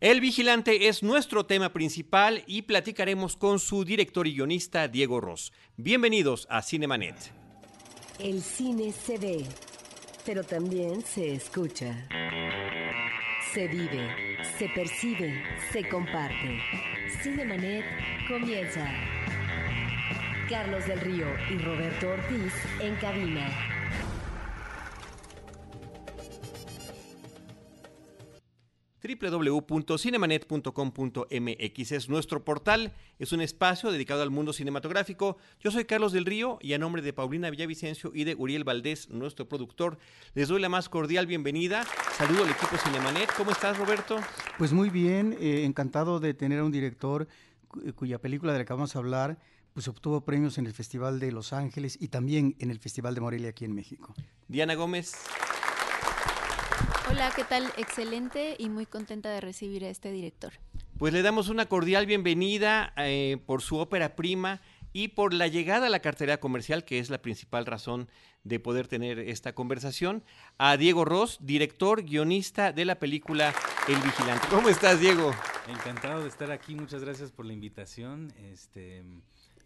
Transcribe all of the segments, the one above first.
El Vigilante es nuestro tema principal y platicaremos con su director y guionista Diego Ross. Bienvenidos a Cinemanet. El cine se ve, pero también se escucha. Se vive, se percibe, se comparte. Cinemanet comienza. Carlos del Río y Roberto Ortiz en cabina. www.cinemanet.com.mx es nuestro portal, es un espacio dedicado al mundo cinematográfico. Yo soy Carlos del Río y a nombre de Paulina Villavicencio y de Uriel Valdés, nuestro productor, les doy la más cordial bienvenida. Saludo al equipo Cinemanet. ¿Cómo estás, Roberto? Pues muy bien, eh, encantado de tener a un director cuya película de la que vamos a hablar pues obtuvo premios en el Festival de Los Ángeles y también en el Festival de Morelia aquí en México. Diana Gómez. Hola, ¿qué tal? Excelente y muy contenta de recibir a este director. Pues le damos una cordial bienvenida eh, por su ópera prima y por la llegada a la cartera comercial, que es la principal razón de poder tener esta conversación, a Diego Ross, director, guionista de la película El Vigilante. ¿Cómo estás, Diego? Encantado de estar aquí, muchas gracias por la invitación. Este,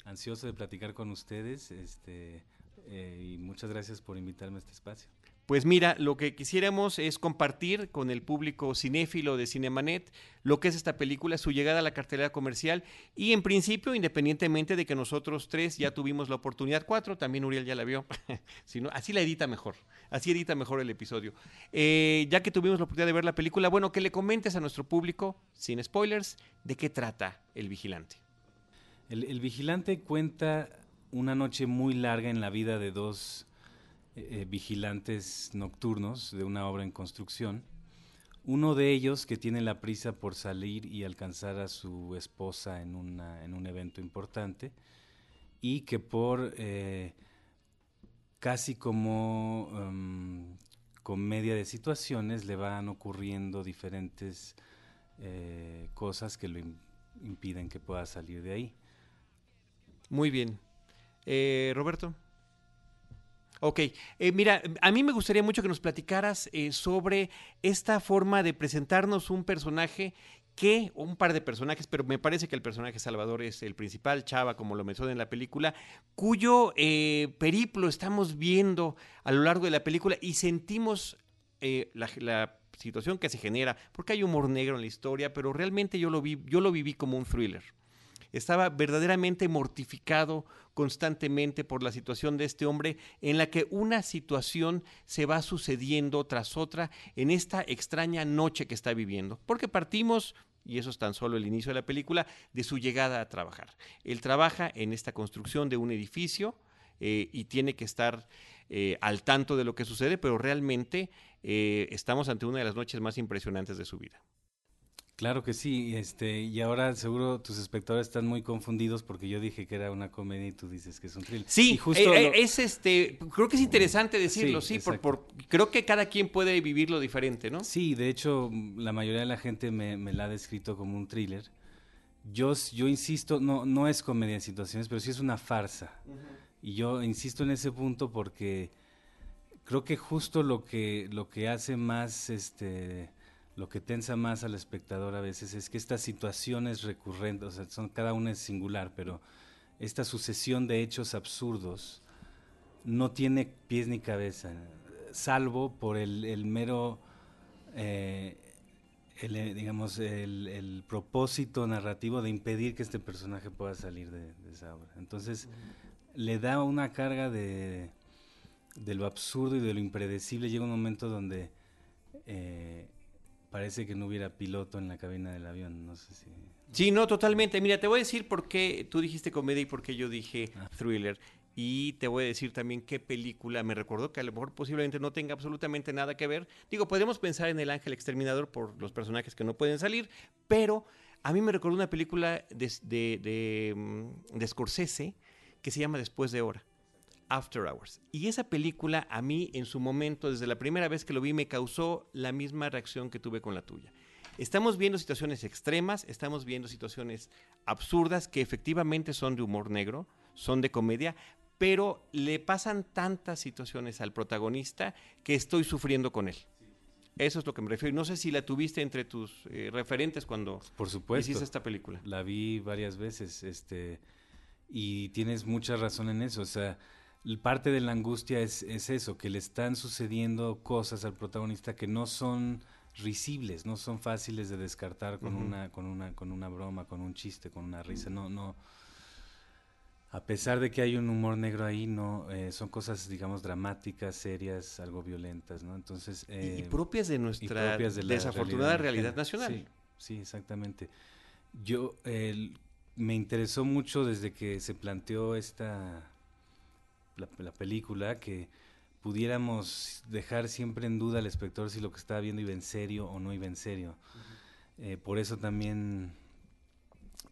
ansioso de platicar con ustedes este, eh, y muchas gracias por invitarme a este espacio. Pues mira, lo que quisiéramos es compartir con el público cinéfilo de Cinemanet lo que es esta película, su llegada a la cartelera comercial y en principio, independientemente de que nosotros tres ya tuvimos la oportunidad, cuatro, también Uriel ya la vio, sino, así la edita mejor, así edita mejor el episodio. Eh, ya que tuvimos la oportunidad de ver la película, bueno, que le comentes a nuestro público, sin spoilers, de qué trata El Vigilante. El Vigilante cuenta una noche muy larga en la vida de dos eh, eh, vigilantes nocturnos de una obra en construcción. Uno de ellos que tiene la prisa por salir y alcanzar a su esposa en, una, en un evento importante y que por eh, casi como um, comedia de situaciones le van ocurriendo diferentes cosas que lo impiden que pueda salir de ahí. Muy bien. Roberto. Ok, eh, mira, a mí me gustaría mucho que nos platicaras eh, sobre esta forma de presentarnos un personaje que, un par de personajes, pero me parece que el personaje Salvador es el principal, Chava, como lo menciona en la película, cuyo eh, periplo estamos viendo a lo largo de la película y sentimos eh, la, la, situación que se genera, porque hay humor negro en la historia, pero realmente yo lo, vi, yo lo viví como un thriller estaba verdaderamente mortificado constantemente por la situación de este hombre en la que una situación se va sucediendo tras otra en esta extraña noche que está viviendo. Porque partimos y eso es tan solo el inicio de la película, de su llegada a trabajar. Él trabaja en esta construcción de un edificio eh, y tiene que estar eh, al tanto de lo que sucede, pero realmente eh, estamos ante una de las noches más impresionantes de su vida. Claro que sí, este, y ahora seguro tus espectadores están muy confundidos porque yo dije que era una comedia y tú dices que es un thriller. Sí, justo eh, lo... es este, creo que es interesante decirlo, sí, sí por, por, creo que cada quien puede vivirlo diferente, ¿no? Sí, de hecho, la mayoría de la gente me, me la ha descrito como un thriller. Yo, yo insisto, no, no es comedia en situaciones, pero sí es una farsa. Uh -huh. Y yo insisto en ese punto porque creo que justo lo que, lo que hace más, este lo que tensa más al espectador a veces es que estas situaciones recurrentes, son, cada una es singular, pero esta sucesión de hechos absurdos no tiene pies ni cabeza, salvo por el, mero, eh, el, digamos, el, propósito narrativo de impedir que este personaje pueda salir de, esa obra. Entonces, le da una carga de, de, lo absurdo y de lo impredecible. Llega un momento donde... Eh, parece que no hubiera piloto en la cabina del avión, no sé si... Sí, no, totalmente. Mira, te voy a decir por qué tú dijiste comedia y por qué yo dije ah. thriller. Y te voy a decir también qué película me recordó, que a lo mejor posiblemente no tenga absolutamente nada que ver. Digo, podemos pensar en El Ángel Exterminador por los personajes que no pueden salir, pero a mí me recordó una película de, de, de, de Scorsese que se llama Después de Hora. After Hours. Y esa película a mí en su momento, desde la primera vez que lo vi, me causó la misma reacción que tuve con la tuya. Estamos viendo situaciones extremas, estamos viendo situaciones absurdas que efectivamente son de humor negro, son de comedia, pero le pasan tantas situaciones al protagonista que estoy sufriendo con él. Eso es lo que me refiero. No sé si la tuviste entre tus eh, referentes cuando Por supuesto. hiciste esta película. La vi varias veces, este, y tienes mucha razón en eso. O sea, parte de la angustia es, es eso, que le están sucediendo cosas al protagonista que no son risibles, no son fáciles de descartar con una, con una, con una broma, con un chiste, con una risa. No, no. A pesar de que hay un humor negro ahí, no, eh, son cosas, digamos, dramáticas, serias, algo violentas, ¿no? Entonces. Y- y, eh, propias de nuestra propias de la desafortunada realidad, nacional. Sí, sí, exactamente. Yo me interesó mucho desde que se planteó esta la, la película que pudiéramos dejar siempre en duda al espectador si lo que estaba viendo iba en serio o no iba en serio. Eh, por eso también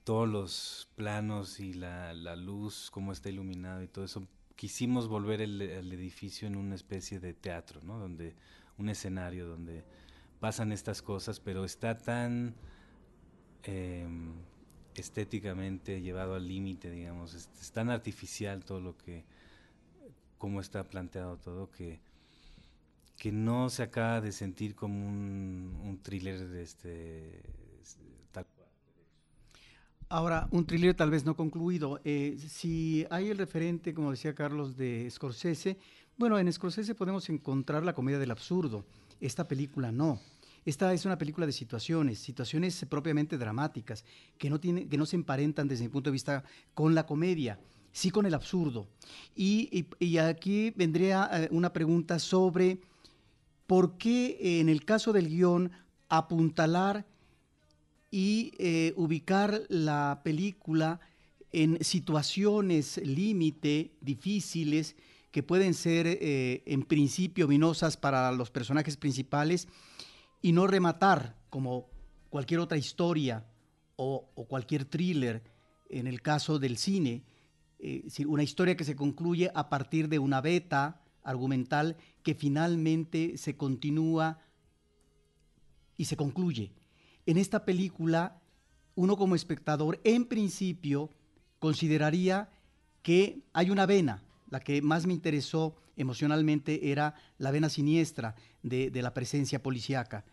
todos los planos y la, la luz, cómo está iluminado y todo eso, quisimos volver el, el edificio en una especie de teatro, ¿no? Donde un escenario donde pasan estas cosas, pero está tan eh, estéticamente llevado al límite, digamos, es, es tan artificial todo lo que, cómo está planteado todo, que, que no se acaba de sentir como un, un thriller de este tal Ahora, un thriller tal vez no concluido. Eh, si hay el referente, como decía Carlos, de Scorsese, bueno, en Scorsese podemos encontrar la comedia del absurdo. Esta película no. Esta es una película de situaciones, situaciones propiamente dramáticas, que no, tiene, que no se emparentan desde mi punto de vista con la comedia, sí con el absurdo. Y, aquí vendría eh, una pregunta sobre por qué eh, en el caso del guion apuntalar y eh, ubicar la película en situaciones límite, difíciles, que pueden ser en principio vinosas para los personajes principales y no rematar como cualquier otra historia o, o cualquier thriller en el caso del cine, eh, una historia que se concluye a partir de una beta argumental que finalmente se continúa y se concluye. En esta película, uno como espectador, en principio, consideraría que hay una vena. La que más me interesó emocionalmente era la vena siniestra de, de la presencia policíaca.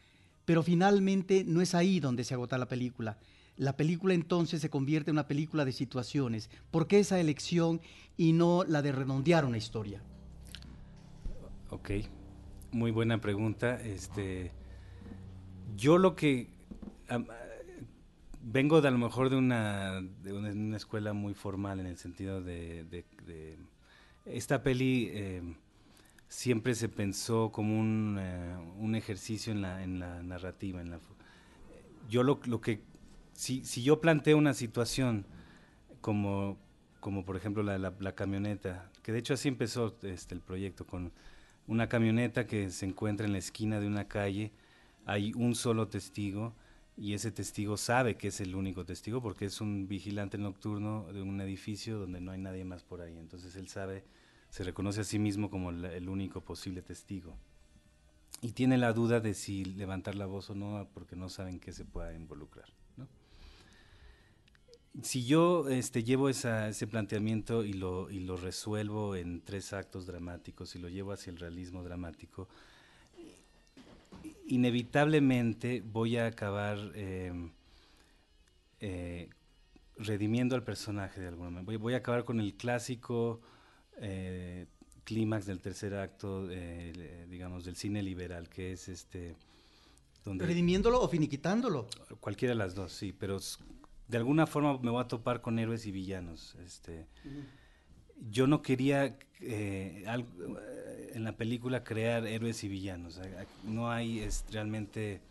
Pero finalmente no es ahí donde se agota la película. La película entonces se convierte en una película de situaciones. ¿Por qué esa elección y no la de redondear una historia? Ok, muy buena pregunta. Este, yo lo que vengo de a lo mejor de una, de una, escuela muy formal en el sentido de, esta peli eh, siempre se pensó como un, eh, un ejercicio en la, en la narrativa. Fu- yo lo, lo que si, si yo planteo una situación como, como por ejemplo la, la, camioneta, que de hecho así empezó este, el proyecto con una camioneta que se encuentra en la esquina de una calle, hay un solo testigo y ese testigo sabe que es el único testigo porque es un vigilante nocturno de un edificio donde no hay nadie más por ahí. Entonces él sabe, se reconoce a sí mismo como el único posible testigo. Y tiene la duda de si levantar la voz o no porque no saben qué se pueda involucrar. Si yo este, llevo esa- ese planteamiento y lo, y lo resuelvo en tres actos dramáticos y lo llevo hacia el realismo dramático, inevitablemente voy a acabar eh, eh, redimiendo al personaje de alguna manera. Voy, voy a acabar con el clásico eh, clímax del tercer acto, eh, digamos, del cine liberal, que es este... Donde, ¿Redimiéndolo o finiquitándolo? Cualquiera de las dos, sí, pero de alguna forma me voy a topar con héroes y villanos. Este, yo no quería eh, algo- en la película crear héroes y villanos. No hay es realmente.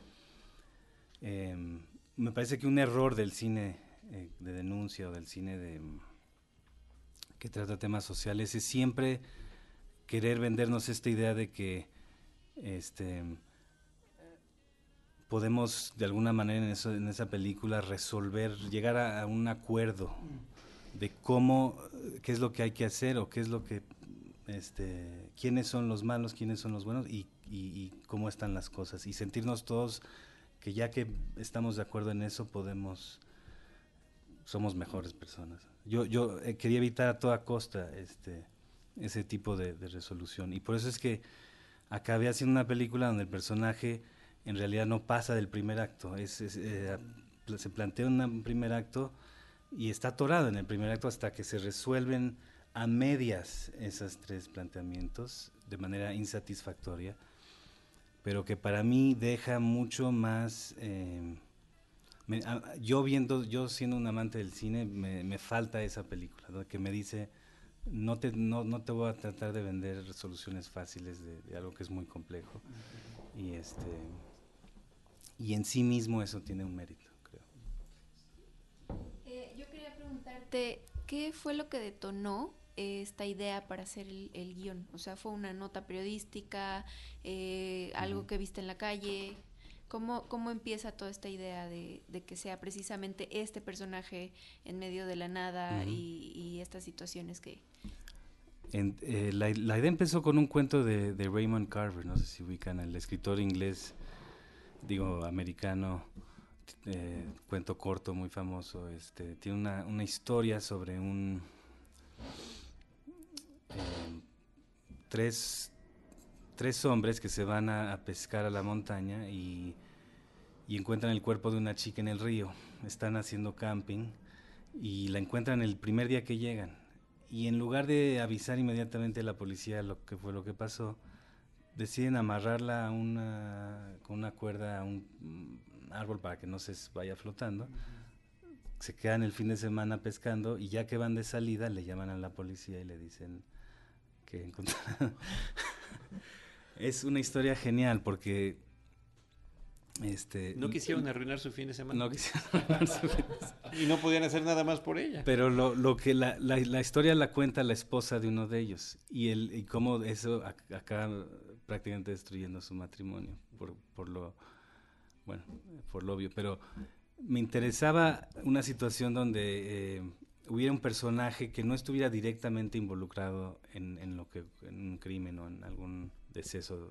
em, me parece que un error del cine eh, de denuncia o del cine de que trata temas sociales es siempre querer vendernos esta idea de que este podemos de alguna manera en, eso, en esa película resolver, llegar a, a un acuerdo de cómo, qué es lo que hay que hacer o qué es lo que, este, quiénes son los malos, quiénes son los buenos y, y- y cómo están las cosas. Y sentirnos todos que ya que estamos de acuerdo en eso, podemos, somos mejores personas. Yo, yo eh, quería evitar a toda costa este, ese tipo de, de resolución y por eso es que acabé haciendo una película donde el personaje en realidad no pasa del primer acto. Es, eh, se plantea un primer acto y está atorado en el primer acto hasta que se resuelven a medias esos tres planteamientos de manera insatisfactoria, pero que para mí deja mucho más... Eh, yo viendo, yo siendo un amante del cine, me, falta esa película, que me dice, no te, no, no, te voy a tratar de vender soluciones fáciles de, algo que es muy complejo. Y, este, y en sí mismo eso tiene un mérito, creo. Eh, yo quería preguntarte, ¿qué fue lo que detonó esta idea para hacer el, guion? O sea, ¿fue una nota periodística, eh, algo que viste en la calle? ¿Cómo, ¿Cómo empieza toda esta idea de, que sea precisamente este personaje en medio de la nada y, estas situaciones que... Eh, la, idea empezó con un cuento de, Raymond Carver, no sé si ubican, el escritor inglés, digo, americano, eh, cuento corto muy famoso. Este, tiene una, una historia sobre un... Eh, tres tres hombres que se van a, pescar a la montaña y, encuentran el cuerpo de una chica en el río. Están haciendo camping y la encuentran el primer día que llegan. Y en lugar de avisar inmediatamente a la policía lo que fue lo que pasó, deciden amarrarla a una, con una cuerda a un árbol para que no se vaya flotando. Se quedan el fin de semana pescando y ya que van de salida le llaman a la policía y le dicen que encontraron es una historia genial porque este, no quisieron arruinar su fin de semana. No quisieron arruinar su fin de semana. Y no podían hacer nada más por ella. Pero lo, lo que la, la, la, historia la cuenta la esposa de uno de ellos. Y, el, y cómo eso acaba prácticamente destruyendo su matrimonio. Por, por lo, bueno, por lo obvio. Pero me interesaba una situación donde eh, hubiera un personaje que no estuviera directamente involucrado en, en, lo que, en un crimen o en algún deceso,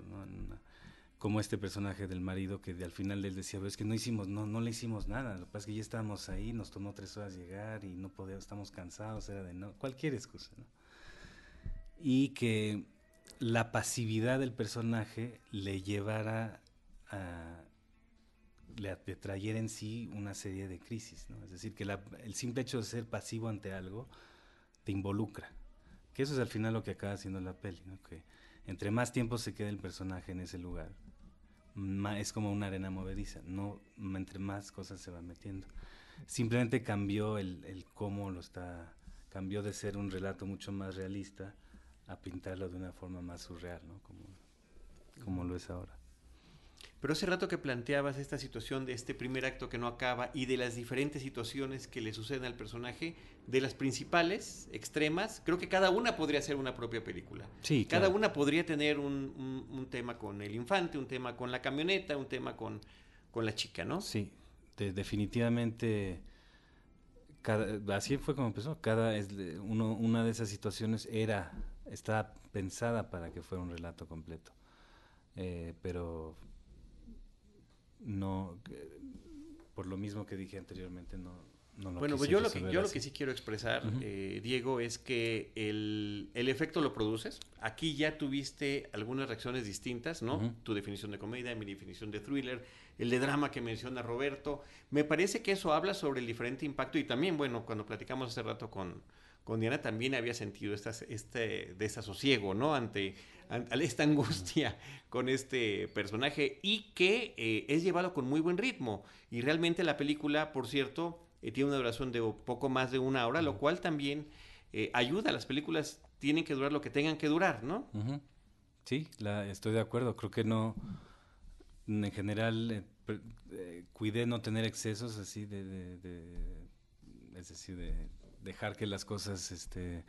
como este personaje del marido que al final él decía, es que no hicimos, no, no le hicimos nada, lo que pasa es que ya estábamos ahí, nos tomó tres horas llegar y no podíamos, estamos cansados, era de no, cualquier excusa, Y que la pasividad del personaje le llevara a, le trayera en sí una serie de crisis, ¿no? Es decir, que el simple hecho de ser pasivo ante algo te involucra. Que eso es al final lo que acaba haciendo la peli. Que entre más tiempo se quede el personaje en ese lugar, es como una arena movediza, no entre más cosas se van metiendo. Simplemente cambió el, el cómo lo está, cambió de ser un relato mucho más realista a pintarlo de una forma más surreal, ¿no? Como, como lo es ahora. Pero hace rato que planteabas esta situación de este primer acto que no acaba y de las diferentes situaciones que le suceden al personaje, de las principales, extremas, creo que cada una podría ser una propia película. Sí, cada una podría tener un, tema con el infante, un tema con la camioneta, un tema con, con la chica, ¿no? Sí, definitivamente. Cada, así fue como empezó. Cada es, uno, una de esas situaciones era, estaba pensada para que fuera un relato completo. Eh, pero no, por lo mismo que dije anteriormente, no, no lo Bueno, pues yo lo, que, yo lo que sí quiero expresar, eh, Diego, es que el, el, efecto lo produces. Aquí ya tuviste algunas reacciones distintas, ¿no? Tu definición de comedia, mi definición de thriller, el de drama que menciona Roberto. Me parece que eso habla sobre el diferente impacto y también, bueno, cuando platicamos hace rato con, con Diana también había sentido este desasosiego, ¿no? Ante, esta angustia con este personaje y que eh, es llevado con muy buen ritmo. Y realmente la película, por cierto, eh, tiene una duración de poco más de una hora, lo cual también eh, ayuda. Las películas tienen que durar lo que tengan que durar, ¿no? Sí, la, estoy de acuerdo. Creo que no, en general, cuidé no tener excesos así de, de es decir, de dejar que las cosas, este,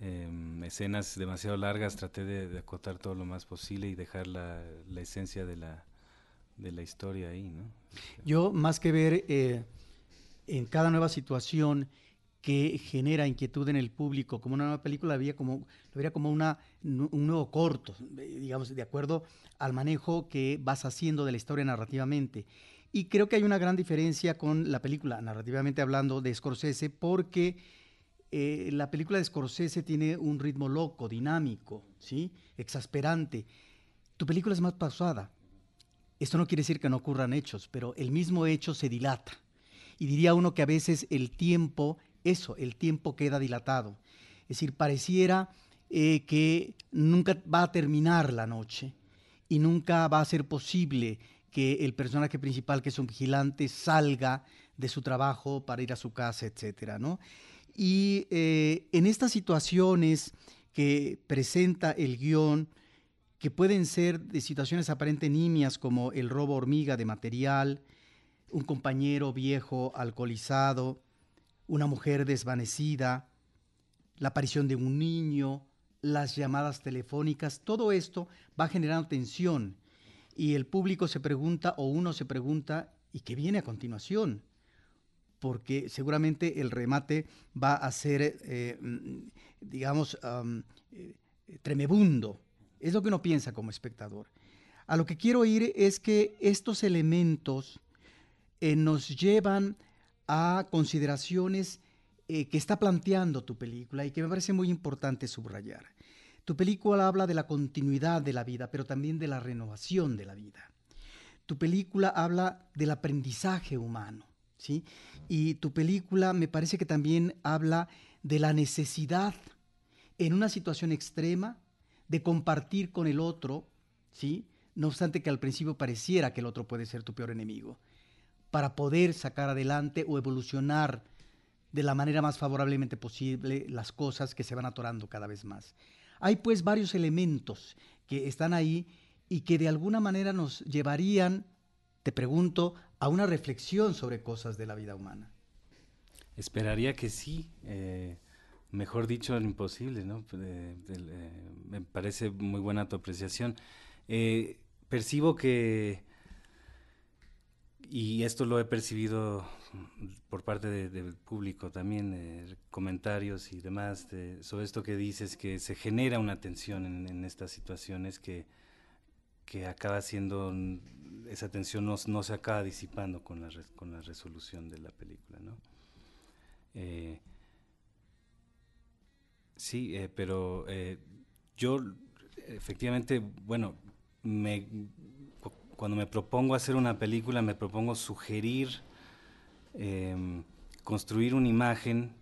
em, escenas demasiado largas, traté de, acotar todo lo más posible y dejar la, la esencia de la, de la historia ahí, ¿no? Yo, más que ver eh, en cada nueva situación que genera inquietud en el público, como una nueva película, había como, lo vería como una, un nuevo corto, digamos, de acuerdo al manejo que vas haciendo de la historia narrativamente. Y creo que hay una gran diferencia con la película, narrativamente hablando, de Scorsese, porque eh, la película de Scorsese tiene un ritmo loco, dinámico, ¿sí? exasperante. tu película es más pausada. Esto no quiere decir que no ocurran hechos, pero el mismo hecho se dilata. Y diría uno que a veces el tiempo, eso, el tiempo queda dilatado. Es decir, pareciera eh, que nunca va a terminar la noche y nunca va a ser posible que el personaje principal, que es un vigilante, salga de su trabajo para ir a su casa, etcétera, ¿no? Y eh, en estas situaciones que presenta el guion, que pueden ser de situaciones aparentemente nimias como el robo hormiga de material, un compañero viejo alcoholizado, una mujer desvanecida, la aparición de un niño, las llamadas telefónicas, todo esto va generando tensión y el público se pregunta o uno se pregunta, ¿y qué viene a continuación? Porque seguramente el remate va a ser, eh, mm, digamos, eh, tremebundo. Es lo que uno piensa como espectador. A lo que quiero ir es que estos elementos eh, nos llevan a consideraciones que está planteando tu película y que me parece muy importante subrayar. Tu película habla de la continuidad de la vida, pero también de la renovación de la vida. Tu película habla del aprendizaje humano, ¿sí? Y tu película me parece que también habla de la necesidad en una situación extrema de compartir con el otro, ¿sí? No obstante que al principio pareciera que el otro puede ser tu peor enemigo, para poder sacar adelante o evolucionar de la manera más favorablemente posible las cosas que se van atorando cada vez más. Hay pues varios elementos que están ahí y que de alguna manera nos llevarían, te pregunto, a una reflexión sobre cosas de la vida humana. Esperaría que sí. Eh, mejor dicho, imposible, ¿no? Eh, me parece muy buena tu apreciación. Eh, percibo que y esto lo he percibido por parte del público también, eh, comentarios y demás, sobre esto que dices, que se genera una tensión en, estas situaciones que, que acaba siendo, esa tensión no, no, se acaba disipando con la, con la resolución de la película, ¿no? Eh, sí, eh, pero yo efectivamente, bueno, me cuando me propongo hacer una película, me propongo sugerir, em, construir una imagen,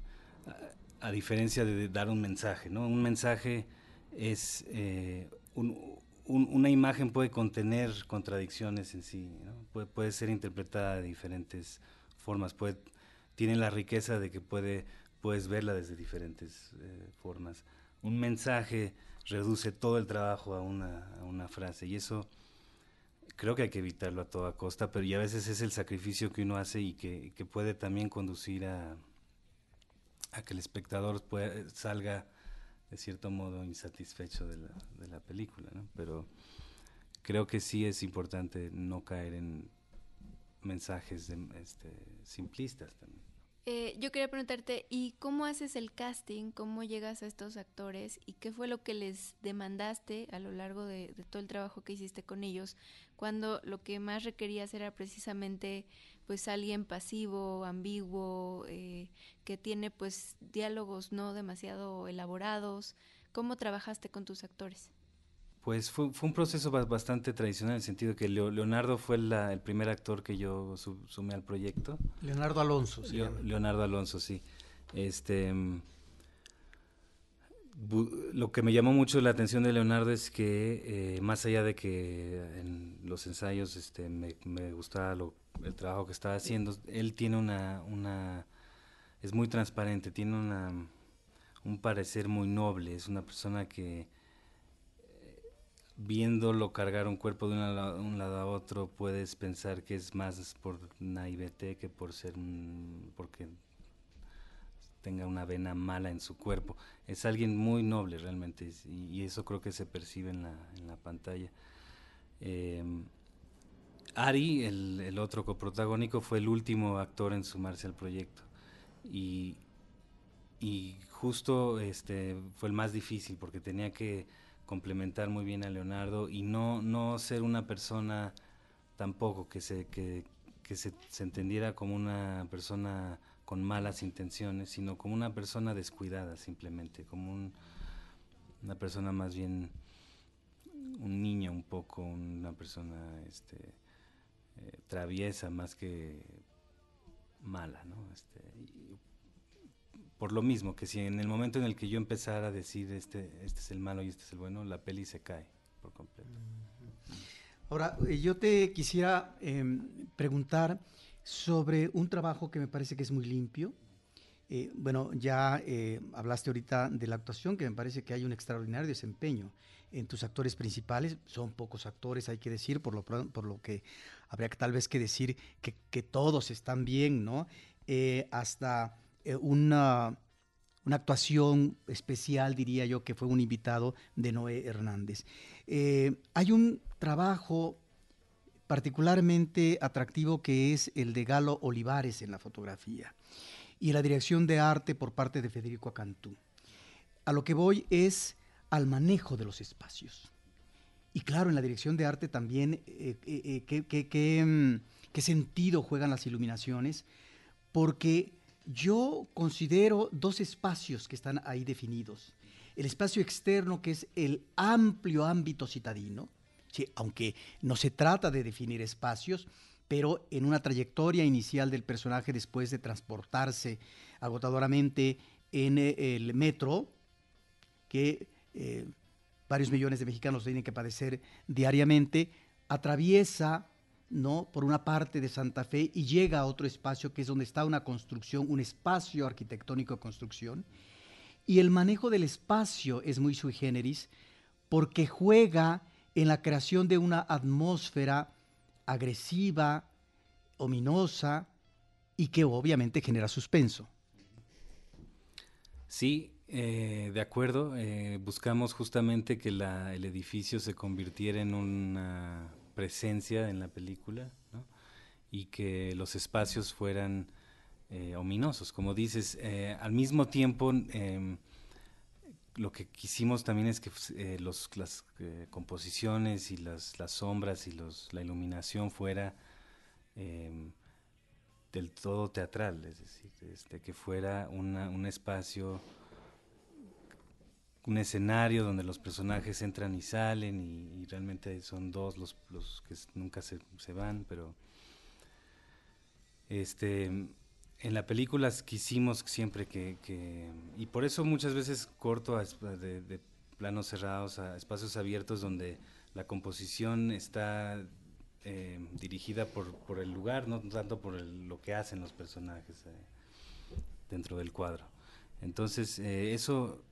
a, diferencia de, dar un mensaje. ¿no? Un mensaje es, eh, una imagen puede contener contradicciones en sí, puede, ser interpretada de diferentes formas, puede, tiene la riqueza de que puede, puedes verla desde diferentes eh, formas. Un mensaje reduce todo el trabajo a una, a una frase y eso creo que hay que evitarlo a toda costa, pero ya a veces es el sacrificio que uno hace y que, puede también conducir a, que el espectador salga de cierto modo insatisfecho de la, de la película, ¿no? Pero creo que sí es importante no caer en mensajes este, simplistas también. Eh, yo quería preguntarte, ¿y cómo haces el casting? ¿Cómo llegas a estos actores? ¿Y qué fue lo que les demandaste a lo largo de, todo el trabajo que hiciste con ellos? Cuando lo que más requerías era precisamente pues alguien pasivo, ambiguo, eh, que tiene pues diálogos no demasiado elaborados. ¿Cómo trabajaste con tus actores? Pues fue, fue, un proceso bastante tradicional en el sentido que Leonardo fue el primer actor que yo sumé al proyecto. Leonardo Alonso, sí. Leonardo Alonso, sí. Este, lo que me llamó mucho la atención de Leonardo es que, eh, más allá de que en los ensayos este, me, me gustaba el trabajo que estaba haciendo, él tiene una, una es muy transparente, tiene una, un parecer muy noble, es una persona que viéndolo cargar un cuerpo de un lado a otro, puedes pensar que es más por naivete que por ser porque tenga una vena mala en su cuerpo. Es alguien muy noble realmente y, eso creo que se percibe en la, en la pantalla. Eh, Ari, el, el, otro coprotagónico, fue el último actor en sumarse al proyecto y, y justo este fue el más difícil porque tenía que complementar muy bien a Leonardo y no, no ser una persona tampoco que se, que, se, entendiera como una persona con malas intenciones, sino como una persona descuidada simplemente, como una persona más bien un niño un poco, una persona este, eh, traviesa más que mala, ¿no? Este, por lo mismo, que si en el momento en el que yo empezara a decir este, este es el malo y este es el bueno, la peli se cae por completo. Ahora, eh, yo te quisiera em, preguntar sobre un trabajo que me parece que es muy limpio. Eh, bueno, ya eh, hablaste ahorita de la actuación, que me parece que hay un extraordinario desempeño en tus actores principales. Son pocos actores, hay que decir, por lo, por lo que habría que tal vez que decir que, que todos están bien, ¿no? hasta eh, una, una, actuación especial, diría yo, que fue un invitado de Noé Hernández. Eh, hay un trabajo particularmente atractivo que es el de Galo Olivares en la fotografía y la dirección de arte por parte de Federico Acantú. A lo que voy es al manejo de los espacios. Y claro, en la dirección de arte también, eh, ¿qué, mm, qué sentido juegan las iluminaciones? Porque yo considero dos espacios que están ahí definidos. El espacio externo, que es el amplio ámbito citadino, aunque no se trata de definir espacios, pero en una trayectoria inicial del personaje después de transportarse agotadoramente en eh, el metro, que eh, varios millones de mexicanos tienen que padecer diariamente, atraviesa ¿no? por una parte de Santa Fe y llega a otro espacio que es donde está una construcción, un espacio arquitectónico de construcción. Y el manejo del espacio es muy sui generis porque juega en la creación de una atmósfera agresiva, ominosa y que obviamente genera suspenso. Sí, eh, de acuerdo. Eh, buscamos justamente que el edificio se convirtiera en una presencia en la película y que los espacios fueran eh, ominosos. Como dices, eh, al mismo tiempo em, lo que quisimos también es que eh, los, las composiciones y las, las, sombras y los, la iluminación fuera em, del todo teatral, es decir, este, que fuera un espacio un escenario donde los personajes entran y salen y, realmente son dos los, que nunca se, se, van, pero este en la película quisimos siempre que, y por eso muchas veces corto de, planos cerrados a espacios abiertos donde la composición está eh, dirigida por, por, el lugar, no tanto por lo que hacen los personajes eh, dentro del cuadro. Entonces, eh, eso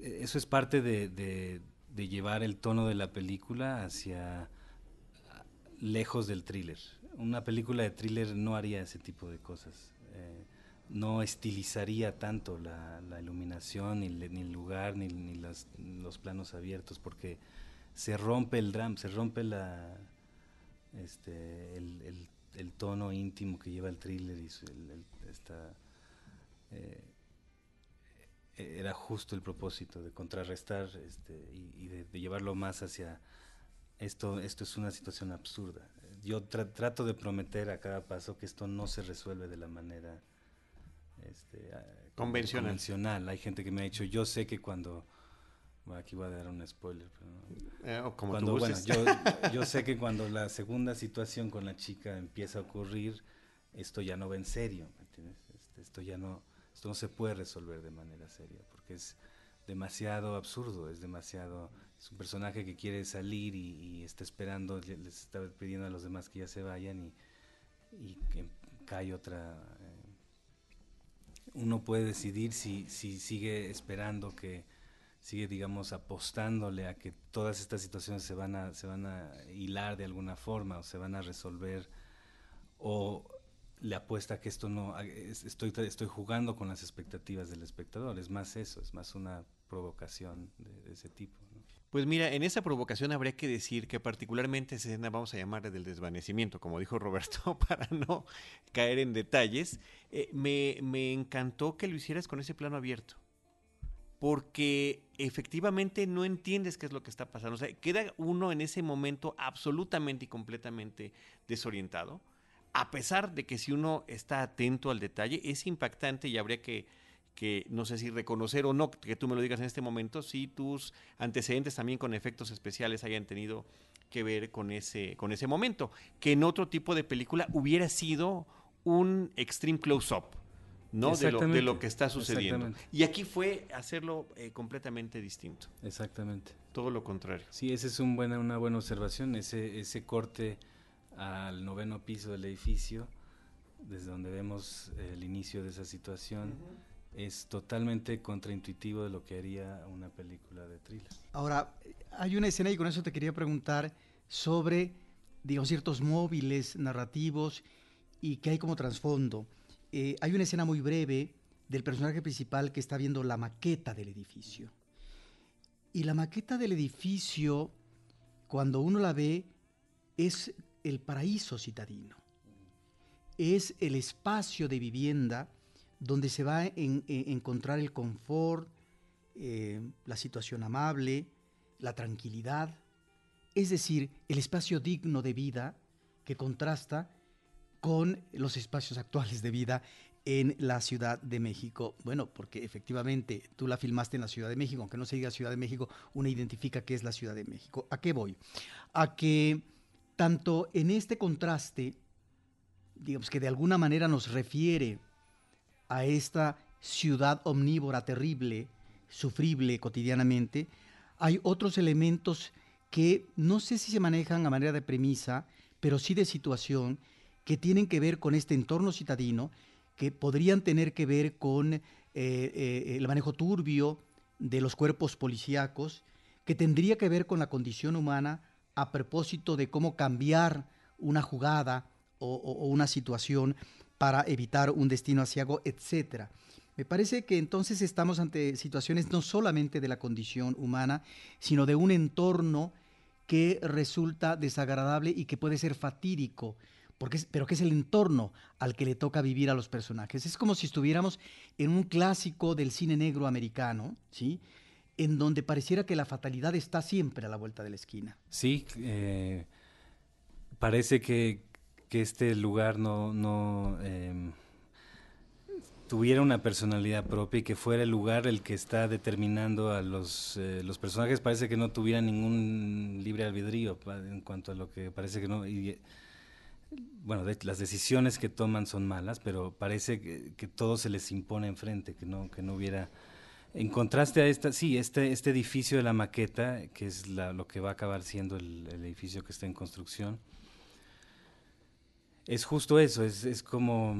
eso es parte de, llevar el tono de la película hacia lejos del thriller. Una película de thriller no haría ese tipo de cosas. Eh, no estilizaría tanto la, iluminación, ni, el lugar, ni, los planos abiertos, porque se rompe el drama, se rompe la, este, el, tono íntimo que lleva el thriller y esta, eh, eh, era justo el propósito de contrarrestar este, y, de, llevarlo más hacia esto, esto es una situación absurda. Yo trato de prometer a cada paso que esto no se resuelve de la manera este, convencional. Hay gente que me ha dicho, yo sé que cuando... aquí voy a dar un spoiler. Eh, como cuando, bueno, yo, yo sé que cuando la segunda situación con la chica empieza a ocurrir, esto ya no va en serio, ¿me entiendes? Este, esto ya no esto no se puede resolver de manera seria porque es demasiado absurdo, es demasiado... Es un personaje que quiere salir y, está esperando, les está pidiendo a los demás que ya se vayan y, que cae otra... Eh, uno puede decidir si, si sigue esperando que sigue, digamos, apostándole a que todas estas situaciones se van a, se van a hilar de alguna forma o se van a resolver, o le apuesta que esto no, estoy, estoy jugando con las expectativas del espectador, es más eso, es más una provocación de, ese tipo. Pues mira, en esa provocación habría que decir que particularmente esa escena vamos a llamarle del desvanecimiento, como dijo Roberto, para no caer en detalles, eh, me, me encantó que lo hicieras con ese plano abierto porque efectivamente no entiendes qué es lo que está pasando. O sea, queda uno en ese momento absolutamente y completamente desorientado a pesar de que si uno está atento al detalle, es impactante y habría que, que no sé si reconocer o no, que tú me lo digas en este momento, si tus antecedentes también con efectos especiales hayan tenido que ver con ese, con ese momento, que en otro tipo de película hubiera sido un extreme close-up. ¿no? De lo, de lo, que está sucediendo. Y aquí fue hacerlo eh, completamente distinto. Exactamente. Todo lo contrario. Sí, esa es un buena, una buena observación, ese, ese corte al noveno piso del edificio, desde donde vemos el inicio de esa situación, es totalmente contraintuitivo de lo que haría una película de thriller. Ahora, hay una escena y con eso te quería preguntar sobre, digamos, ciertos móviles narrativos y que hay como trasfondo. Eh, hay una escena muy breve del personaje principal que está viendo la maqueta del edificio. Y la maqueta del edificio, cuando uno la ve, es el paraíso citadino. Es el espacio de vivienda donde se va a encontrar el confort, eh, la situación amable, la tranquilidad, es decir, el espacio digno de vida que contrasta con los espacios actuales de vida en la Ciudad de México. Bueno, porque efectivamente tú la filmaste en la Ciudad de México, aunque no se diga Ciudad de México, uno identifica que es la Ciudad de México. ¿A qué voy? A que tanto en este contraste, digamos que de alguna manera nos refiere a esta ciudad omnívora terrible, sufrible cotidianamente, hay otros elementos que no sé si se manejan a manera de premisa, pero sí de situación, que tienen que ver con este entorno citadino, que podrían tener que ver con eh, eh, el manejo turbio de los cuerpos policíacos, que tendría que ver con la condición humana a propósito de cómo cambiar una jugada o, una situación para evitar un destino asiago, etc. Me parece que entonces estamos ante situaciones no solamente de la condición humana, sino de un entorno que resulta desagradable y que puede ser fatídico pero que es el entorno al que le toca vivir a los personajes. Es como si estuviéramos en un clásico del cine negro americano, ¿sí? En donde pareciera que la fatalidad está siempre a la vuelta de la esquina. Sí, eh, parece que, este lugar no, em, tuviera una personalidad propia y que fuera el lugar el que está determinando a los, eh, los personajes, parece que no tuviera ningún libre albedrío en cuanto a lo que parece que no bueno, las decisiones que toman son malas, pero parece que, todo se les impone enfrente, que no, que no hubiera... En contraste a esta, sí, este, este edificio de la maqueta, que es lo que va a acabar siendo el, edificio que está en construcción, es justo eso, es, es como,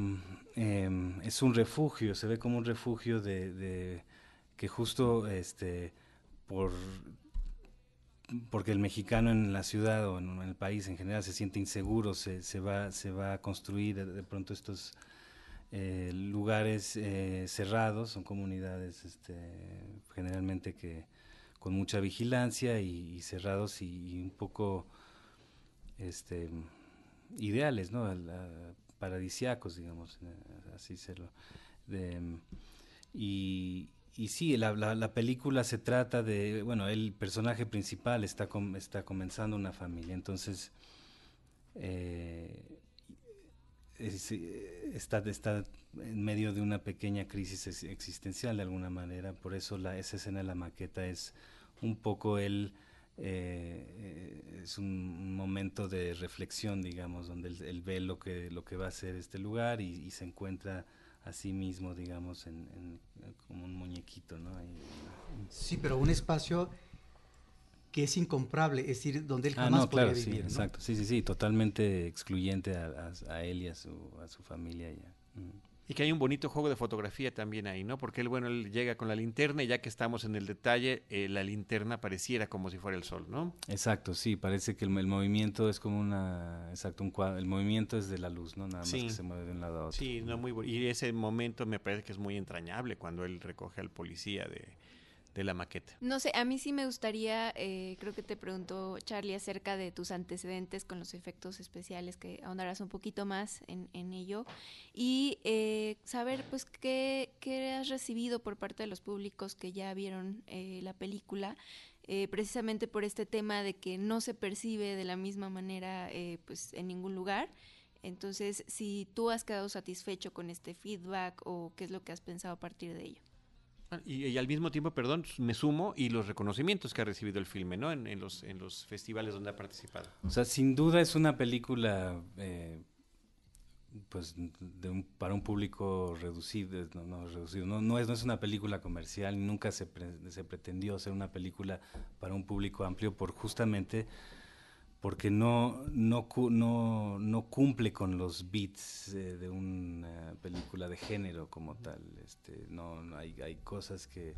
em, es un refugio, se ve como un refugio de, de que justo este, por porque el mexicano en la ciudad o en, el país en general se siente inseguro, se, se, va, se va a construir de, pronto estos eh, lugares eh, cerrados, son comunidades este, generalmente que con mucha vigilancia y, cerrados y, un poco este, ideales, ¿no? paradisiacos, digamos, así serlo. y, y sí, la, la, película se trata de, bueno, el personaje principal está, está comenzando una familia, entonces eh, está, está en medio de una pequeña crisis existencial de alguna manera, por eso la, esa escena de la maqueta es un poco él, eh, es un momento de reflexión, digamos, donde él, ve lo que, lo que va a ser este lugar y se encuentra a sí mismo, digamos, en, como un muñequito, ¿no? sí, pero un espacio que es incomparable, es decir, donde él ah, jamás ah, no, claro, sí, exacto, sí, sí, sí, totalmente excluyente a, a, él y a su, a su familia. Ya. Y que hay un bonito juego de fotografía también ahí, ¿no? Porque él, bueno, él llega con la linterna y ya que estamos en el detalle, eh, la linterna pareciera como si fuera el sol, ¿no? Exacto, sí, parece que el, movimiento es como una, exacto, un cuadro, el movimiento es de la luz, ¿no? Nada más que se mueve de un lado a otro. Sí, no, muy Y ese momento me parece que es muy entrañable cuando él recoge al policía de, de la maqueta. No sé, a mí sí me gustaría, eh, creo que te preguntó Charlie acerca de tus antecedentes con los efectos especiales, que ahondarás un poquito más en, ello, y eh, saber pues qué, has recibido por parte de los públicos que ya vieron eh, la película. precisamente por este tema de que no se percibe de la misma manera pues en ningún lugar Entonces, si tú has quedado satisfecho con este feedback o qué es lo que has pensado a partir de ello. Y, al mismo tiempo, perdón, me sumo y los reconocimientos que ha recibido el filme, ¿no? En, los, en los festivales donde ha participado. O sea, sin duda es una película, eh, pues, para un público reducido, no, no reducido, no, no, es, no es una película comercial, nunca se, se pretendió ser una película para un público amplio por justamente porque no, no, no, no cumple con los beats eh, de una película de género como tal. Este, no, hay, hay cosas que,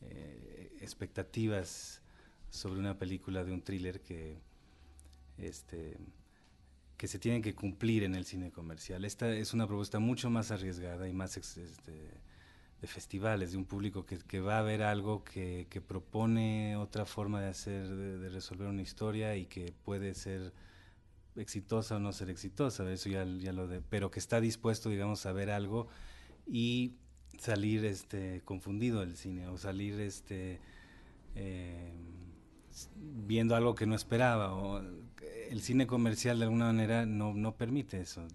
eh, expectativas sobre una película de un thriller que, este, que se tienen que cumplir en el cine comercial. Esta es una propuesta mucho más arriesgada y más este, de festivales, de un público que, que va a ver algo que, que, propone otra forma de hacer, de, resolver una historia y que puede ser exitosa o no ser exitosa, eso ya, ya lo de, pero que está dispuesto, digamos, a ver algo y salir este confundido del cine o salir este eh, viendo algo que no esperaba el cine comercial de alguna manera no, no permite eso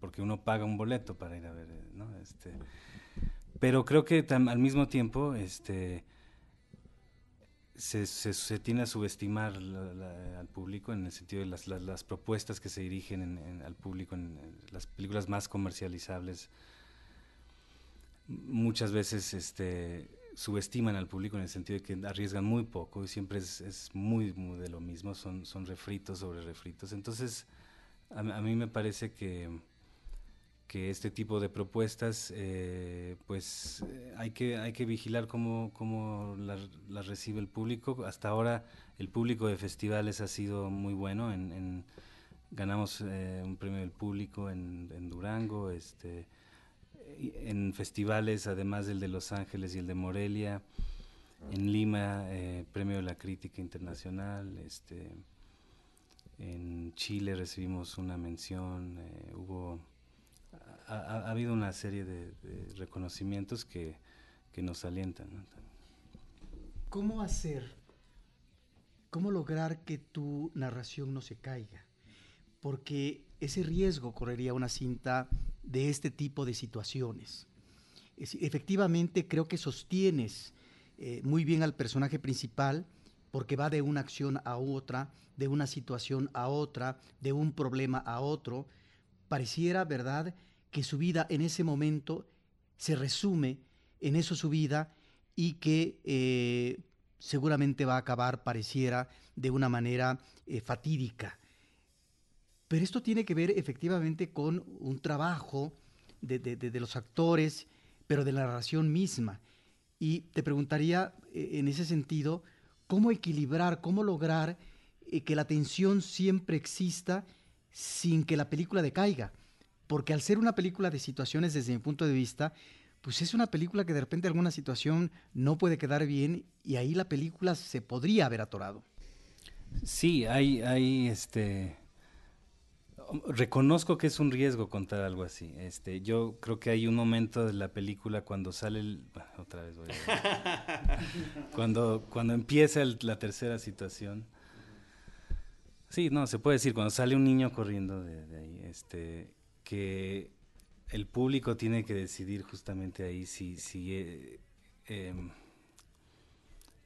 porque uno paga un boleto para ir a ver ¿no? este pero creo que al mismo tiempo este, se, se, tiene a subestimar al público en el sentido de las, propuestas que se dirigen al público las películas más comercializables. Muchas veces este, subestiman al público en el sentido de que arriesgan muy poco y siempre es, muy, de lo mismo, son, son refritos sobre refritos. Entonces, a mí me parece que que este tipo de propuestas, eh, pues eh, hay, que, hay que vigilar cómo, cómo las recibe el público. Hasta ahora el público de festivales ha sido muy bueno. En, ganamos eh, un premio del público en, Durango, este, en festivales, además del de Los Ángeles y el de Morelia. En Lima, premio de la crítica internacional. Este, en Chile recibimos una mención. hubo ha, habido una serie de, reconocimientos que, nos alientan. ¿Cómo hacer, cómo lograr que tu narración no se caiga? Porque ese riesgo correría una cinta de este tipo de situaciones. efectivamente, creo que sostienes eh, muy bien al personaje principal porque va de una acción a otra, de una situación a otra, de un problema a otro. Pareciera, ¿verdad?, que su vida en ese momento se resume en eso su vida y que eh, seguramente va a acabar, pareciera, de una manera eh, fatídica. Pero esto tiene que ver efectivamente con un trabajo de, los actores, pero de la narración misma. Y te preguntaría eh, en ese sentido, ¿cómo equilibrar, cómo lograr que la tensión siempre exista sin que la película decaiga? Porque al ser una película de situaciones desde mi punto de vista, pues es una película que de repente alguna situación no puede quedar bien y ahí la película se podría haber atorado. Sí, hay, hay este reconozco que es un riesgo contar algo así. Este, yo creo que hay un momento de la película cuando sale el, otra vez voy a cuando cuando empieza la tercera situación. Sí, no, se puede decir cuando sale un niño corriendo de, de ahí, este, que el público tiene que decidir justamente ahí si, si eh, em,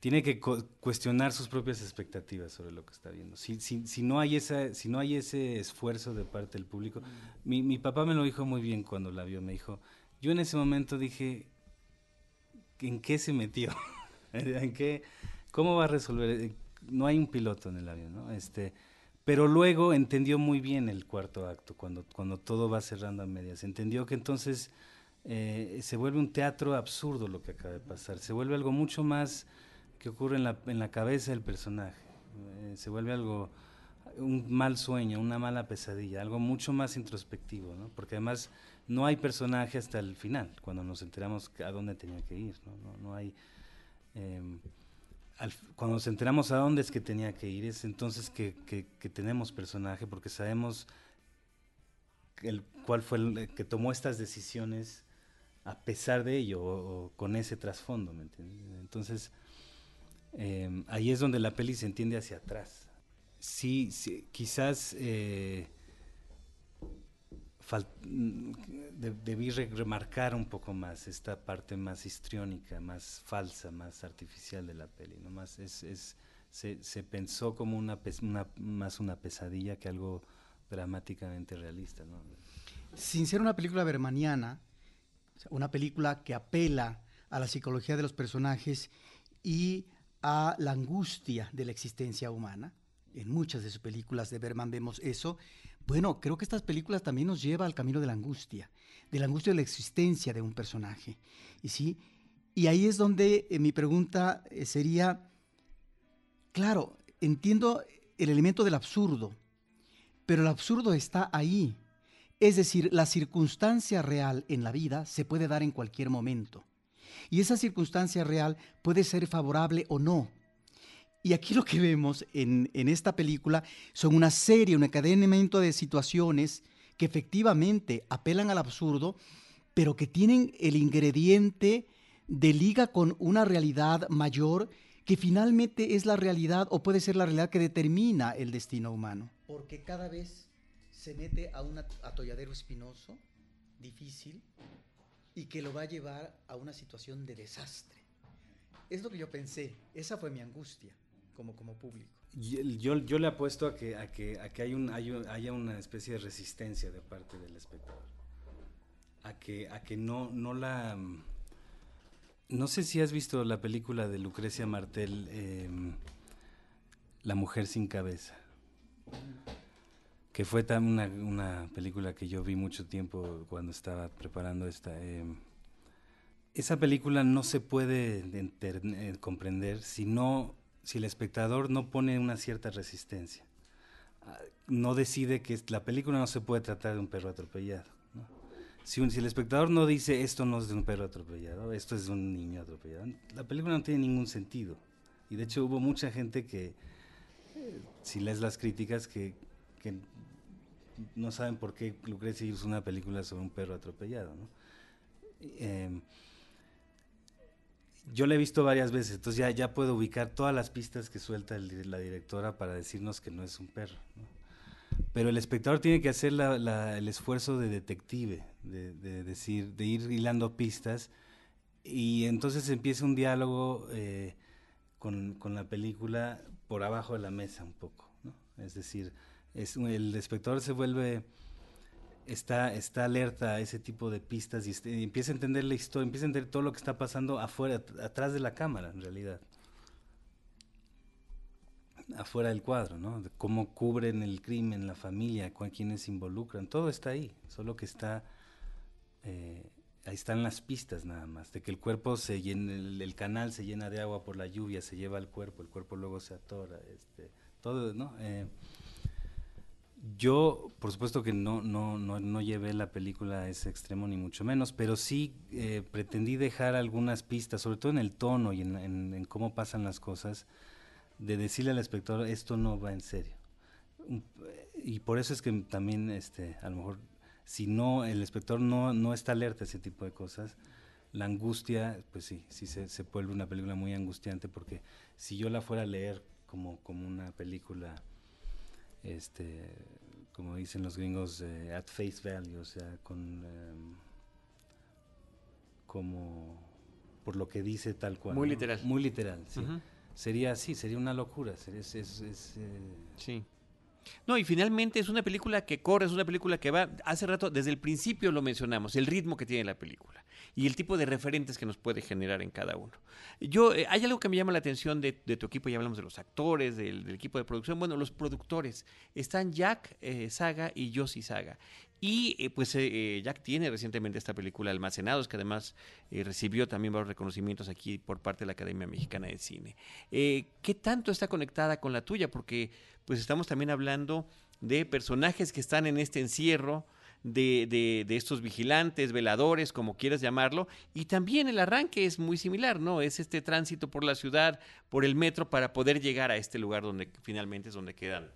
tiene que cuestionar sus propias expectativas sobre lo que está viendo. Si, si, si, no, hay esa, si no hay ese esfuerzo de parte del público, mi, mi papá me lo dijo muy bien cuando la vio, me dijo, yo en ese momento dije, ¿en qué se metió? ¿En qué, ¿Cómo va a resolver? No hay un piloto en el avión, ¿no? Este, pero luego entendió muy bien el cuarto acto, cuando, cuando todo va cerrando a medias. Entendió que entonces eh, se vuelve un teatro absurdo lo que acaba de pasar, se vuelve algo mucho más que ocurre en la, en la cabeza del personaje, eh, se vuelve algo, un mal sueño, una mala pesadilla, algo mucho más introspectivo, ¿no? porque además no hay personaje hasta el final, cuando nos enteramos a dónde tenía que ir, no, no, no hay... Em, cuando nos enteramos a dónde es que tenía que ir, es entonces que, tenemos personaje, porque sabemos el, cuál fue el que tomó estas decisiones a pesar de ello, o, con ese trasfondo, ¿me entiendes? Entonces, em, ahí es donde la peli se entiende hacia atrás. Sí, quizás eh, debí remarcar un poco más esta parte más histriónica, más falsa, más artificial de la peli. ¿no? Más es, es se, se, pensó como una, una, más una pesadilla que algo dramáticamente realista. ¿no? Sin ser una película bermaniana, una película que apela a la psicología de los personajes y a la angustia de la existencia humana. En muchas de sus películas de Berman vemos eso. Bueno, creo que estas películas también nos lleva al camino de la angustia, de la angustia de la existencia de un personaje. Y sí, y ahí es donde eh, mi pregunta eh, sería, claro, entiendo el elemento del absurdo, pero el absurdo está ahí. Es decir, la circunstancia real en la vida se puede dar en cualquier momento. Y esa circunstancia real puede ser favorable o no. Y aquí lo que vemos en, esta película son una serie, un encadenamiento de situaciones que efectivamente apelan al absurdo, pero que tienen el ingrediente de liga con una realidad mayor que finalmente es la realidad o puede ser la realidad que determina el destino humano. Porque cada vez se mete a un atolladero espinoso, difícil, y que lo va a llevar a una situación de desastre. Es lo que yo pensé, esa fue mi angustia como, como público. Yo, yo le apuesto a que, a que, a que hay un, haya una especie de resistencia de parte del espectador. A que, a que no, no la... No sé si has visto la película de Lucrecia Martel, em, La mujer sin cabeza que fue tan una, película que yo vi mucho tiempo cuando estaba preparando esta. Em, esa película no se puede eh, comprender si, no, si el espectador no pone una cierta resistencia. Ah, no decide que la película no se puede tratar de un perro atropellado. Si, si, el espectador no dice esto no es de un perro atropellado, esto es de un niño atropellado, la película no tiene ningún sentido. Y de hecho hubo mucha gente que, eh, si lees las críticas, que, que no saben por qué Lucrecia hizo una película sobre un perro atropellado. Em, yo la he visto varias veces, entonces ya, ya puedo ubicar todas las pistas que suelta la directora para decirnos que no es un perro. Pero el espectador tiene que hacer el esfuerzo de detective, de, decir, de ir hilando pistas, y entonces empieza un diálogo eh, con, con, la película por abajo de la mesa un poco. Es decir, el espectador se vuelve, está, está alerta a ese tipo de pistas este, y, empieza a entender la historia, empieza a entender todo lo que está pasando afuera, atrás de la cámara, en realidad. Afuera del cuadro, ¿no? Cómo cubren el crimen, la familia, con quienes se involucran, todo está ahí, solo que está... Eh, ahí están las pistas nada más, de que el cuerpo se llena, el, canal se llena de agua por la lluvia, se lleva al cuerpo, el cuerpo luego se atora, este, todo, ¿no? Eh, yo, por supuesto que no, no, no, no, llevé la película a ese extremo, ni mucho menos, pero sí eh, pretendí dejar algunas pistas, sobre todo en el tono y en, cómo pasan las cosas, de decirle al espectador, esto no va en serio. Y por eso es que también, este, a lo mejor, si no, el espectador no, no está alerta a ese tipo de cosas, la angustia, pues sí, sí se, se vuelve una película muy angustiante, porque si yo la fuera a leer como, como una película este, como dicen los gringos, eh, at face value, o sea, con em, como por lo que dice tal cual. Muy literal. Muy literal, sí. Sería así, sería una locura. es, es, eh, sí. No, y finalmente es una película que corre, es una película que va, hace rato, desde el principio lo mencionamos, el ritmo que tiene la película y el tipo de referentes que nos puede generar en cada uno. Yo, eh, hay algo que me llama la atención de, tu equipo, ya hablamos de los actores, del, equipo de producción, bueno, los productores, están Jack eh, Saga y Josie Saga. Y eh, pues Jack tiene recientemente esta película Almacenados, que además recibió también varios reconocimientos aquí por parte de la Academia Mexicana de Cine. ¿Qué tanto está conectada con la tuya? Porque pues estamos también hablando de personajes que están en este encierro, de, de, estos vigilantes, veladores, como quieras llamarlo, y también el arranque es muy similar, ¿no? Es este tránsito por la ciudad, por el metro, para poder llegar a este lugar donde finalmente es donde quedan.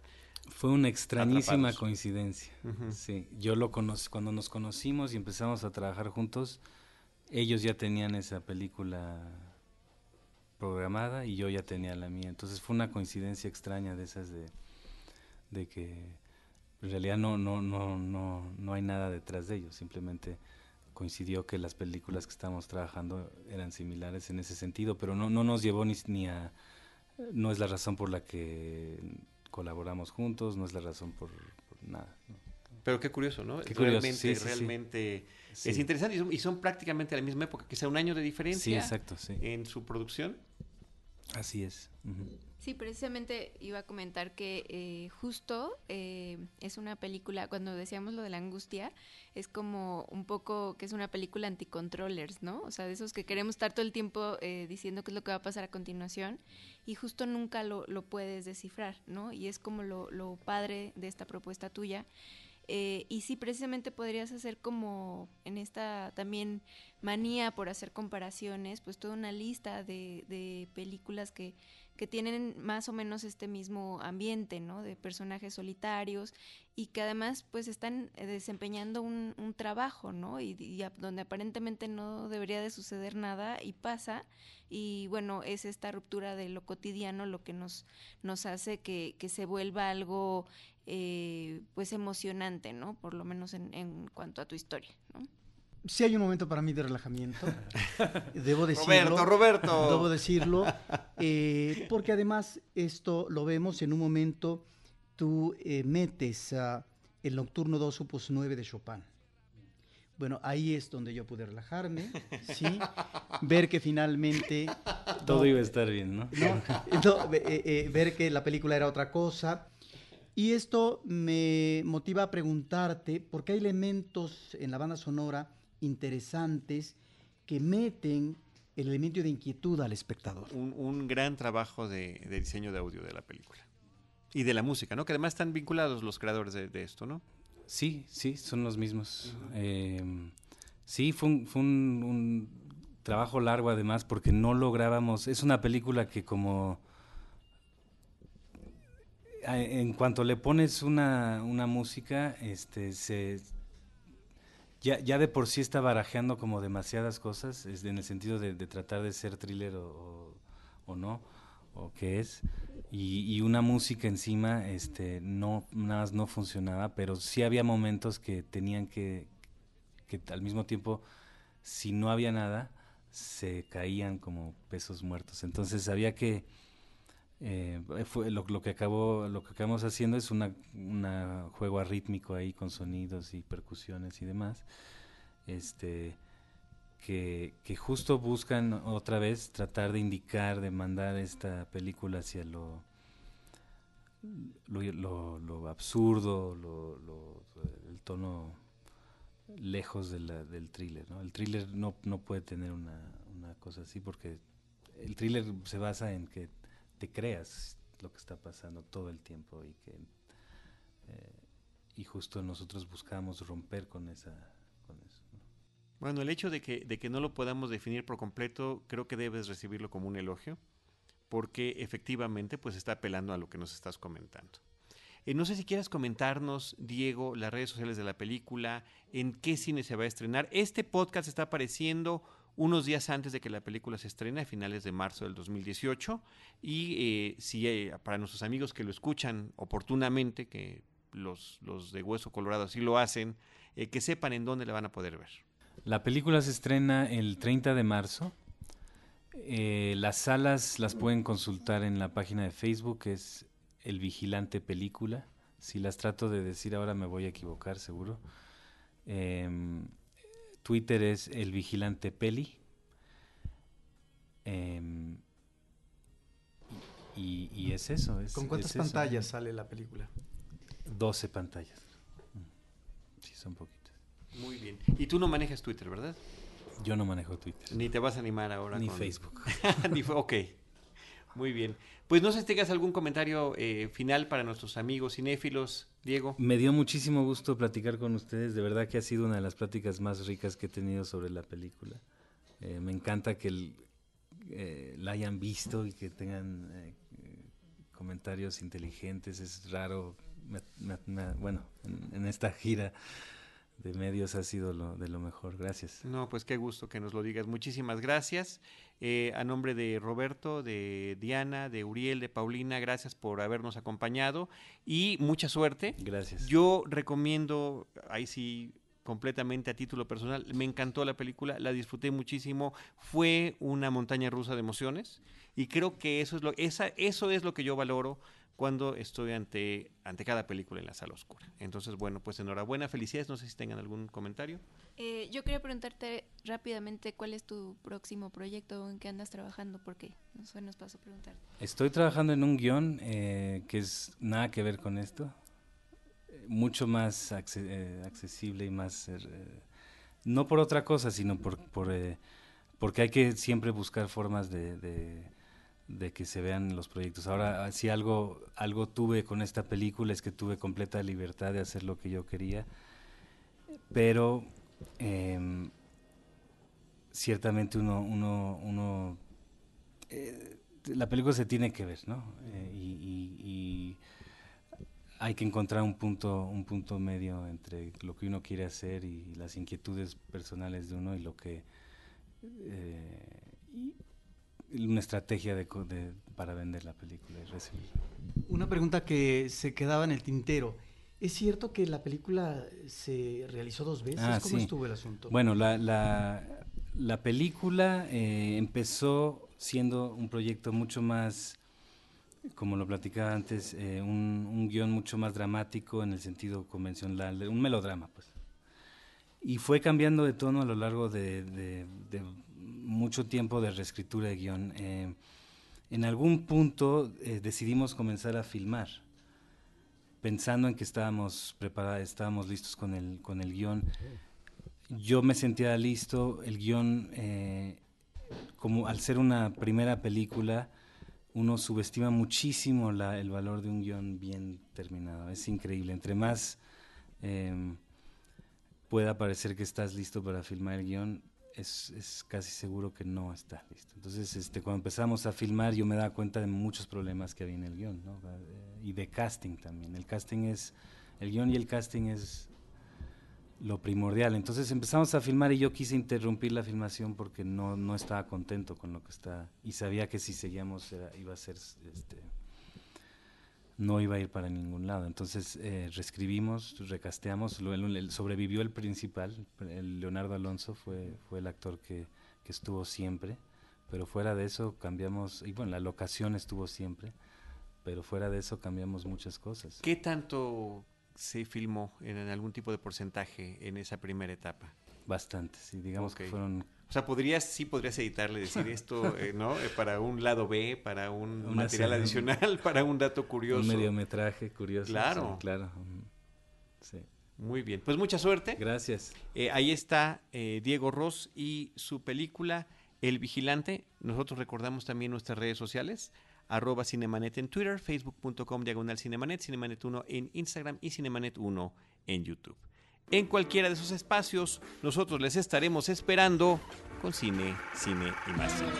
Fue una extrañísima coincidencia. Sí, yo lo conocí cuando nos conocimos y empezamos a trabajar juntos. Ellos ya tenían esa película programada y yo ya tenía la mía. Entonces fue una coincidencia extraña de esas de, de que En realidad no, no, no, no, no hay nada detrás de ello, simplemente coincidió que las películas que estábamos trabajando eran similares en ese sentido, pero no, no nos llevó ni, ni a... No es la razón por la que colaboramos juntos, no es la razón por, por nada. ¿no? Pero qué curioso, ¿no? Qué curioso, realmente, sí, sí, sí. realmente Sí. es interesante y son, y son prácticamente a la misma época, que sea un año de diferencia Sí, exacto, sí. en su producción. Así es. ujú. Sí, precisamente iba a comentar que eh, justo eh, es una película, cuando decíamos lo de la angustia, es como un poco que es una película anti-controllers, ¿no? O sea, de esos que queremos estar todo el tiempo eh, diciendo qué es lo que va a pasar a continuación y justo nunca lo, lo puedes descifrar, ¿no? Y es como lo, lo padre de esta propuesta tuya. Eh, y sí, precisamente podrías hacer como en esta también manía por hacer comparaciones, pues toda una lista de, de películas que, que tienen más o menos este mismo ambiente, ¿no? De personajes solitarios y que además pues están eh, desempeñando un, un trabajo, ¿no? Y, y a- donde aparentemente no debería de suceder nada y pasa y bueno, es esta ruptura de lo cotidiano lo que nos, nos hace que, que se vuelva algo eh, pues emocionante, ¿no? Por lo menos en, en cuanto a tu historia, ¿no? Sí hay un momento para mí de relajamiento. Debo decirlo. Roberto, Roberto. Debo decirlo. Eh, porque además esto lo vemos en un momento, tú eh, metes ah, el Nocturno 2 Opus 9 de Chopin. Bueno, ahí es donde yo pude relajarme, ¿sí? Ver que finalmente... Todo no, iba a estar bien, ¿no? ¿no? No, eh, eh, ver que la película era otra cosa. Y esto me motiva a preguntarte, porque hay elementos en la banda sonora interesantes que meten el elemento de inquietud al espectador. Un, un gran trabajo de, de diseño de audio de la película. Y de la música, ¿no? Que además están vinculados los creadores de, de esto, ¿no? Sí, sí, son los mismos. Eh, sí, fue, un, fue un, un trabajo largo además porque no lográbamos, es una película que como en cuanto le pones una, una música, este, se, ya, ya de por sí está barajeando como demasiadas cosas, en el sentido de, tratar de ser thriller o, no, o qué es, y, y una música encima, este, no, nada más no funcionaba, pero sí había momentos que tenían que, que al mismo tiempo, si no había nada, se caían como pesos muertos. Entonces había que eh, fue lo, lo que acabó lo que acabamos haciendo es una, una juego arrítmico ahí con sonidos y percusiones y demás este que, que justo buscan otra vez tratar de indicar de mandar esta película hacia lo lo, lo- lo absurdo lo, el tono lejos de del thriller ¿no? el thriller no, no puede tener una, una cosa así porque el thriller se basa en que te creas lo que está pasando todo el tiempo y que eh, y justo nosotros buscamos romper con esa eso ¿no? Bueno, el hecho de que, de que no lo podamos definir por completo, creo que debes recibirlo como un elogio, porque efectivamente pues está apelando a lo que nos estás comentando. Eh, no sé si quieras comentarnos, Diego, las redes sociales de la película, en qué cine se va a estrenar. Este podcast está apareciendo unos días antes de que la película se estrene, a finales de marzo del 2018. Y eh, si eh, para nuestros amigos que lo escuchan oportunamente, que los, los de Hueso Colorado así lo hacen, eh, que sepan en dónde la van a poder ver. La película se estrena el 30 de marzo. Eh, las salas las pueden consultar en la página de Facebook, que es El Vigilante Película. Si las trato de decir ahora me voy a equivocar, seguro. Twitter es El Vigilante Peli. Em, y, y es eso. Es, ¿Con cuántas es eso. pantallas sale la película? 12 pantallas. Sí, son poquitas. Muy bien. Y tú no manejas Twitter, ¿verdad? Yo no manejo Twitter. Ni te vas a animar ahora. Ni con- Facebook. Ni ok. Muy bien. Pues no sé si tengas algún comentario eh, final para nuestros amigos cinéfilos, Diego. Me dio muchísimo gusto platicar con ustedes. De verdad que ha sido una de las pláticas más ricas que he tenido sobre la película. Eh, me encanta que el- eh, la hayan visto y que tengan eh, comentarios inteligentes. Es raro, me- me- bueno, en, en esta gira de medios ha sido lo, de lo mejor. Gracias. No, pues qué gusto que nos lo digas. Muchísimas gracias. Eh, a nombre de Roberto, de Diana, de Uriel, de Paulina, gracias por habernos acompañado y mucha suerte. Gracias. Yo recomiendo, ahí sí, completamente a título personal, me encantó la película, la disfruté muchísimo, fue una montaña rusa de emociones y creo que eso es lo, esa, eso es lo que yo valoro cuando estoy ante, ante cada película en la sala oscura. Entonces, bueno, pues enhorabuena, felicidades, no sé si tengan algún comentario. Eh, yo quería preguntarte rápidamente cuál es tu próximo proyecto, en qué andas trabajando, porque no sé, nos pasó a preguntar. Estoy trabajando en un guion eh, que es nada que ver con esto, mucho más eh, accesible y más, eh, no por otra cosa, sino por, eh, porque hay que siempre buscar formas de, que se vean los proyectos. Ahora, si algo, algo tuve con esta película es que tuve completa libertad de hacer lo que yo quería, pero em, ciertamente uno, uno, la película se tiene que ver, ¿no? Y hay que encontrar un punto, un punto medio entre lo que uno quiere hacer y las inquietudes personales de uno y lo que eh, y una estrategia de, para vender la película y recibir. Una pregunta que se quedaba en el tintero. ¿Es cierto que la película se realizó dos veces? Ah, ¿Cómo sí. estuvo el asunto? Bueno, la, la, la película eh, empezó siendo un proyecto mucho más, como lo platicaba antes, eh, un, un guion mucho más dramático en el sentido convencional, un melodrama, pues. Y fue cambiando de tono a lo largo de, de- de mucho tiempo de reescritura de guion. Eh, en algún punto eh, decidimos comenzar a filmar, pensando en que estábamos preparados, estábamos listos con el, con el guion. Yo me sentía listo, el guion, eh, como al ser una primera película, uno subestima muchísimo el valor de un guion bien terminado. Es increíble. Entre más em, pueda parecer que estás listo para filmar el guion, es, es casi seguro que no estás listo. Entonces, este, cuando empezamos a filmar, yo me daba cuenta de muchos problemas que había en el guion. Eh, y de casting también. El casting es, el guion y el casting es lo primordial. Entonces empezamos a filmar y yo quise interrumpir la filmación porque no, no estaba contento con lo que está y sabía que si seguíamos iba a ser este no iba a ir para ningún lado. Entonces eh, reescribimos, recasteamos, lo- sobrevivió el principal, Leonardo Alonso fue, fue el actor que, que estuvo siempre, pero fuera de eso cambiamos, y bueno, la locación estuvo siempre, pero fuera de eso cambiamos muchas cosas. ¿Qué tanto se filmó en, en algún tipo de porcentaje en esa primera etapa? Bastante, sí, digamos que fueron O sea, podrías, sí podrías editarle, decir esto, eh, ¿no? Eh, para un lado B, para un Una material serie, adicional, para un dato curioso. un mediometraje curioso. Claro. sí, claro. Sí. Muy bien. Pues mucha suerte. Gracias. Eh, ahí está Diego Ross y su película El Vigilante. Nosotros recordamos también nuestras redes sociales, arroba Cinemanet en Twitter, facebook.com diagonal Cinemanet, Cinemanet 1 en Instagram y Cinemanet 1 en YouTube. En cualquiera de esos espacios, nosotros les estaremos esperando con cine, cine y más cine.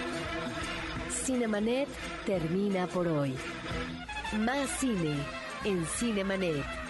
Cinemanet termina por hoy. Más cine en Cinemanet.